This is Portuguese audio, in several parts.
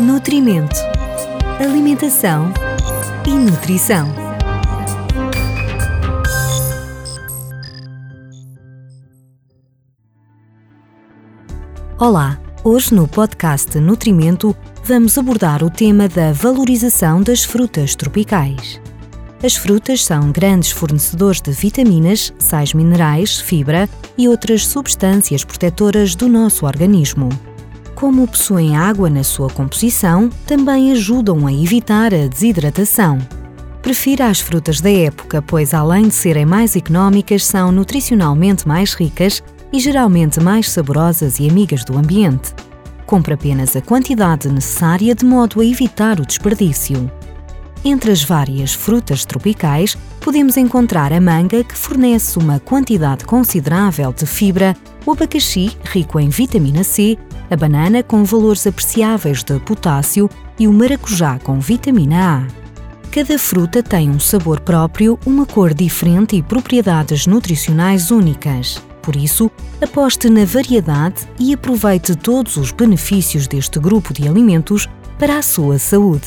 Nutrimento, Alimentação e Nutrição. Olá, hoje no podcast Nutrimento vamos abordar o tema da valorização das frutas tropicais. As frutas são grandes fornecedores de vitaminas, sais minerais, fibra e outras substâncias protetoras do nosso organismo como possuem água na sua composição, também ajudam a evitar a desidratação. Prefira as frutas da época, pois além de serem mais económicas, são nutricionalmente mais ricas e geralmente mais saborosas e amigas do ambiente. Compre apenas a quantidade necessária de modo a evitar o desperdício. Entre as várias frutas tropicais, podemos encontrar a manga, que fornece uma quantidade considerável de fibra, o abacaxi, rico em vitamina C, a banana com valores apreciáveis de potássio e o maracujá com vitamina A. Cada fruta tem um sabor próprio, uma cor diferente e propriedades nutricionais únicas. Por isso, aposte na variedade e aproveite todos os benefícios deste grupo de alimentos para a sua saúde.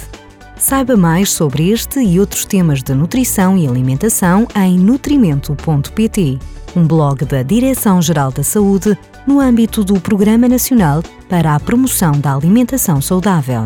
Saiba mais sobre este e outros temas de nutrição e alimentação em nutrimento.pt, um blog da Direção-Geral da Saúde no âmbito do Programa Nacional para a Promoção da Alimentação Saudável.